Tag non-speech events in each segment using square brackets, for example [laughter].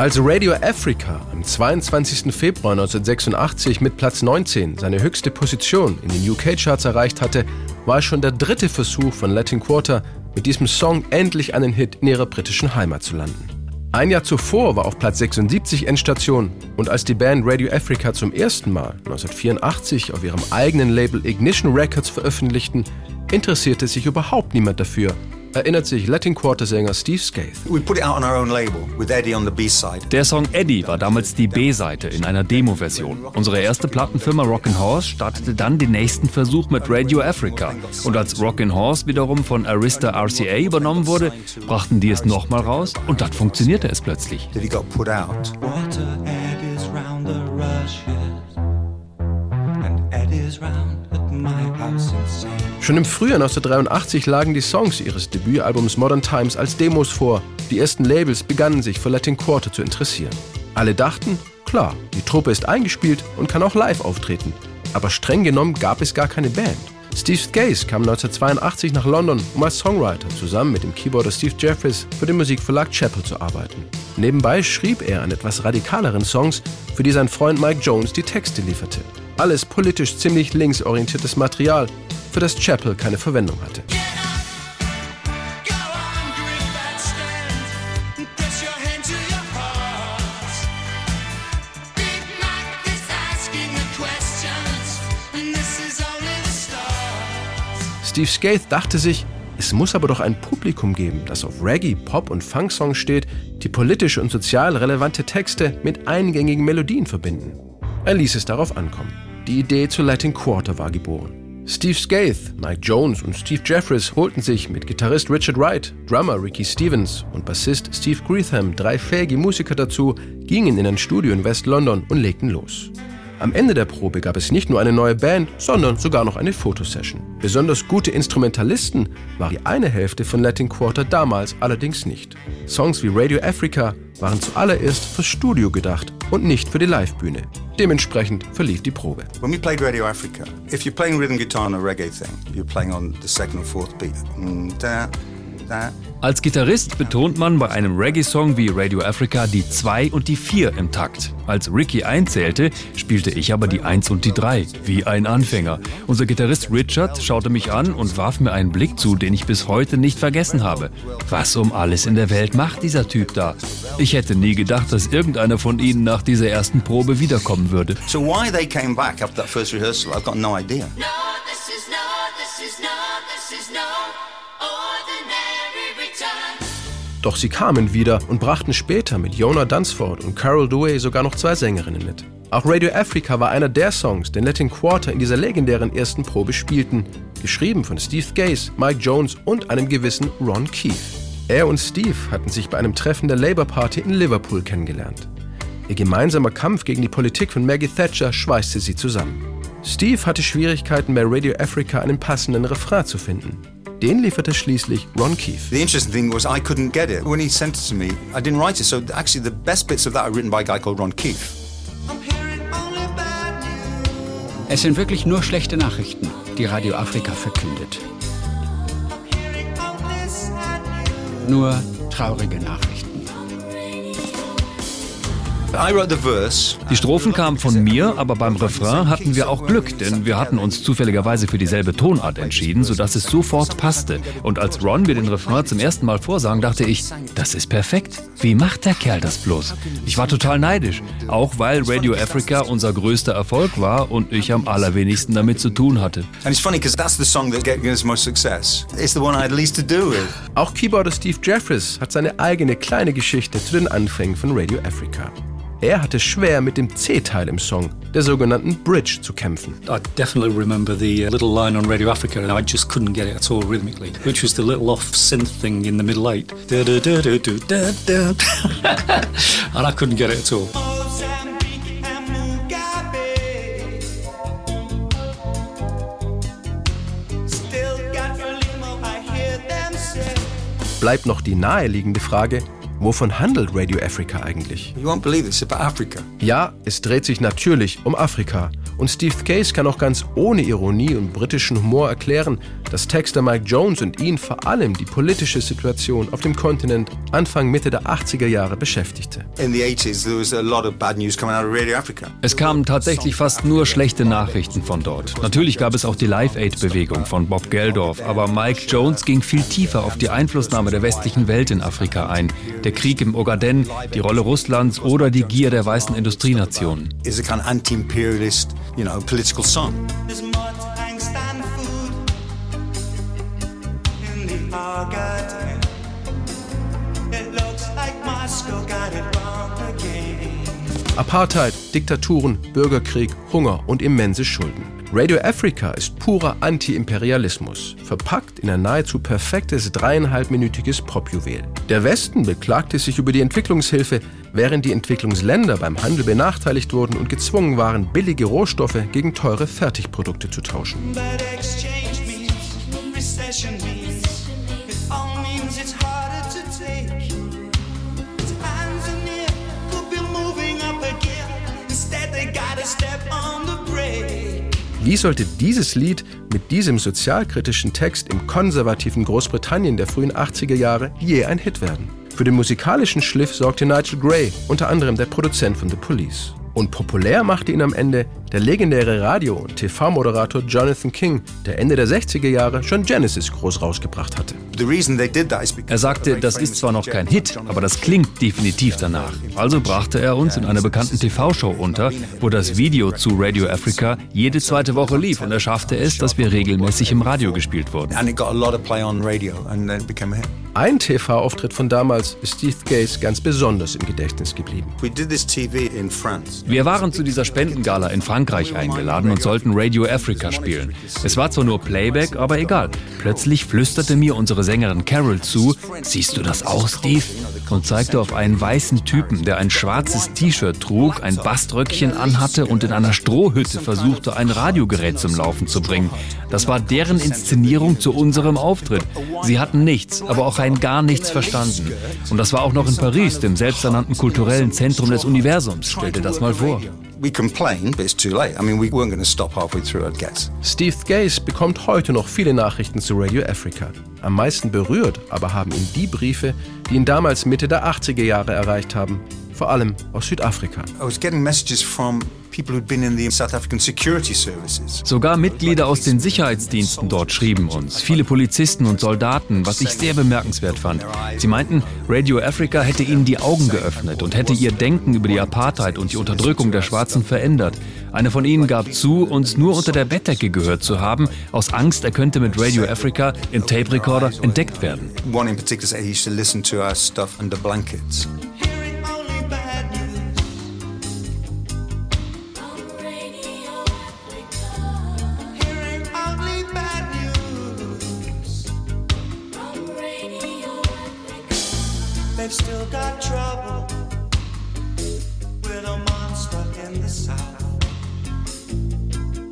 Als Radio Africa am 22. Februar 1986 mit Platz 19 seine höchste Position in den UK-Charts erreicht hatte, war es schon der dritte Versuch von Latin Quarter, mit diesem Song endlich einen Hit in ihrer britischen Heimat zu landen. Ein Jahr zuvor war auf Platz 76 Endstation und als die Band Radio Africa zum ersten Mal 1984 auf ihrem eigenen Label Ignition Records veröffentlichten, interessierte sich überhaupt niemand dafür, erinnert sich Latin Quarter-Sänger Steve Skaith. Der Song Eddie war damals die B-Seite in einer Demo-Version. Unsere erste Plattenfirma Rockin' Horse startete dann den nächsten Versuch mit Radio Africa. Und als Rockin' Horse wiederum von Arista RCA übernommen wurde, brachten die es nochmal raus und dann funktionierte es plötzlich. Schon im Frühjahr 1983 lagen die Songs ihres Debütalbums Modern Times als Demos vor. Die ersten Labels begannen sich für Latin Quarter zu interessieren. Alle dachten, klar, die Truppe ist eingespielt und kann auch live auftreten. Aber streng genommen gab es gar keine Band. Steve Gaze kam 1982 nach London, um als Songwriter zusammen mit dem Keyboarder Steve Jeffries für den Musikverlag Chapel zu arbeiten. Nebenbei schrieb er an etwas radikaleren Songs, für die sein Freund Mike Jones die Texte lieferte. Alles politisch ziemlich linksorientiertes Material, für das Chapel keine Verwendung hatte. Steve Skaith dachte sich, es muss aber doch ein Publikum geben, das auf Reggae, Pop und Funk-Songs steht, die politisch und sozial relevante Texte mit eingängigen Melodien verbinden. Er ließ es darauf ankommen. Die Idee zu Latin Quarter war geboren. Steve Skaith, Mike Jones und Steve Jeffries holten sich mit Gitarrist Richard Wright, Drummer Ricky Stevens und Bassist Steve Greetham drei fähige Musiker dazu, gingen in ein Studio in West London und legten los. Am Ende der Probe gab es nicht nur eine neue Band, sondern sogar noch eine Fotosession. Besonders gute Instrumentalisten war die eine Hälfte von Latin Quarter damals allerdings nicht. Songs wie Radio Africa waren zuallererst fürs Studio gedacht und nicht für die Livebühne. Dementsprechend verlief die Probe. When we played Radio Africa, if you're playing rhythm guitar on a reggae thing, you're playing on the second or fourth beat. Mm, da, als Gitarrist betont man bei einem Reggae-Song wie Radio Africa die 2 und die 4 im Takt. Als Ricky einzählte, spielte ich aber die 1 und die 3, wie ein Anfänger. Unser Gitarrist Richard schaute mich an und warf mir einen Blick zu, den ich bis heute nicht vergessen habe. Was um alles in der Welt macht dieser Typ da? Ich hätte nie gedacht, dass irgendeiner von ihnen nach dieser ersten Probe wiederkommen würde. So why they came back after that first rehearsal, I've got no idea. No, this is no, this is no, this is no Doch sie kamen wieder und brachten später mit Jonah Dunsford und Carol Dewey sogar noch zwei Sängerinnen mit. Auch Radio Africa war einer der Songs, den Latin Quarter in dieser legendären ersten Probe spielten, geschrieben von Steve Gaze, Mike Jones und einem gewissen Ron Keefe. Er und Steve hatten sich bei einem Treffen der Labour Party in Liverpool kennengelernt. Ihr gemeinsamer Kampf gegen die Politik von Maggie Thatcher schweißte sie zusammen. Steve hatte Schwierigkeiten bei Radio Africa einen passenden Refrain zu finden. Den lieferte schließlich Ron Keefe. The interesting thing was I couldn't get it. When he sent it to me, I didn't write it. So actually the best bits of that are written by a guy called Ron Keefe. Es sind wirklich nur schlechte Nachrichten, die Radio Afrika verkündet. Nur traurige Nachrichten. Die Strophen kamen von mir, aber beim Refrain hatten wir auch Glück, denn wir hatten uns zufälligerweise für dieselbe Tonart entschieden, sodass es sofort passte. Und als Ron mir den Refrain zum ersten Mal vorsang, dachte ich, das ist perfekt. Wie macht der Kerl das bloß? Ich war total neidisch, auch weil Radio Africa unser größter Erfolg war und ich am allerwenigsten damit zu tun hatte. Auch Keyboarder Steve Jeffries hat seine eigene kleine Geschichte zu den Anfängen von Radio Africa. Er hatte schwer mit dem C-Teil im Song, der sogenannten Bridge, zu kämpfen. I definitely remember the uh, little line on Radio Africa and I just couldn't get it at all rhythmically, which was the little off synth thing in the middle eight. [laughs] and I couldn't get it at all. Bleibt noch die naheliegende Frage, Wovon handelt Radio Africa eigentlich? Ja, es dreht sich natürlich um Afrika. Und Steve Case kann auch ganz ohne Ironie und britischen Humor erklären, dass Texter Mike Jones und ihn vor allem die politische Situation auf dem Kontinent Anfang Mitte der 80er Jahre beschäftigte. Es kamen tatsächlich fast nur schlechte Nachrichten von dort. Natürlich gab es auch die Live Aid-Bewegung von Bob Geldorf, aber Mike Jones ging viel tiefer auf die Einflussnahme der westlichen Welt in Afrika ein. Der Krieg im Ogaden, die Rolle Russlands oder die Gier der weißen Industrienationen. Is a kind of anti-imperialist, you know, political song. Apartheid, Diktaturen, Bürgerkrieg, Hunger und immense Schulden. Radio Africa ist purer Anti-Imperialismus, verpackt in ein nahezu perfektes dreieinhalbminütiges Popjuwel. Der Westen beklagte sich über die Entwicklungshilfe, während die Entwicklungsländer beim Handel benachteiligt wurden und gezwungen waren, billige Rohstoffe gegen teure Fertigprodukte zu tauschen. Wie sollte dieses Lied mit diesem sozialkritischen Text im konservativen Großbritannien der frühen 80er Jahre je ein Hit werden? Für den musikalischen Schliff sorgte Nigel Gray, unter anderem der Produzent von The Police. Und populär machte ihn am Ende der legendäre Radio- und TV-Moderator Jonathan King, der Ende der 60er Jahre schon Genesis groß rausgebracht hatte. Er sagte, das ist zwar noch kein Hit, aber das klingt definitiv danach. Also brachte er uns in einer bekannten TV-Show unter, wo das Video zu Radio Africa jede zweite Woche lief und er schaffte es, dass wir regelmäßig im Radio gespielt wurden. Ein TV-Auftritt von damals ist Steve Gaze ganz besonders im Gedächtnis geblieben. Wir waren zu dieser Spendengala in Frankreich eingeladen und sollten Radio Africa spielen. Es war zwar nur Playback, aber egal. Plötzlich flüsterte mir unsere Sängerin Carol zu, siehst du das auch, Steve? Und zeigte auf einen weißen Typen, der ein schwarzes T-Shirt trug, ein Baströckchen anhatte und in einer Strohhütte versuchte, ein Radiogerät zum Laufen zu bringen. Das war deren Inszenierung zu unserem Auftritt. Sie hatten nichts, aber auch rein gar nichts verstanden. Und das war auch noch in Paris, dem selbsternannten kulturellen Zentrum des Universums. Stell dir das mal vor. We complain, but it's too late. I mean, we weren't going to stop halfway through, I guess. Steve Gaze bekommt heute noch viele Nachrichten zu Radio Africa. Am meisten berührt aber haben ihn die Briefe, die ihn damals Mitte der 80er Jahre erreicht haben, vor allem aus Südafrika. I was getting messages from Sogar Mitglieder aus den Sicherheitsdiensten dort schrieben uns, viele Polizisten und Soldaten, was ich sehr bemerkenswert fand. Sie meinten, Radio Africa hätte ihnen die Augen geöffnet und hätte ihr Denken über die Apartheid und die Unterdrückung der Schwarzen verändert. Eine von ihnen gab zu, uns nur unter der Bettdecke gehört zu haben, aus Angst, er könnte mit Radio Africa im Tape Recorder entdeckt werden. One in particular said he used to listen to our stuff under blankets. In the south.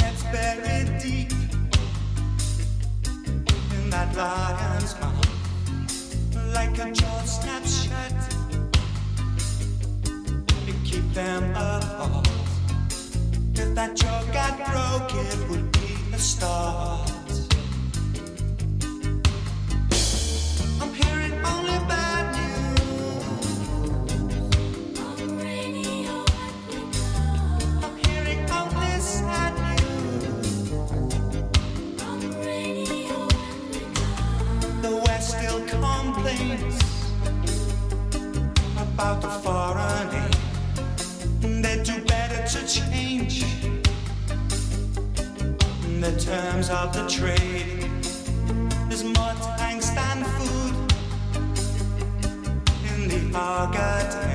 Heads buried deep in that lion's mouth, like a jaw snaps shut. You keep them apart. If that jaw got broke, about the foreign They do better to change the terms of the trade. There's more time than food in the organ.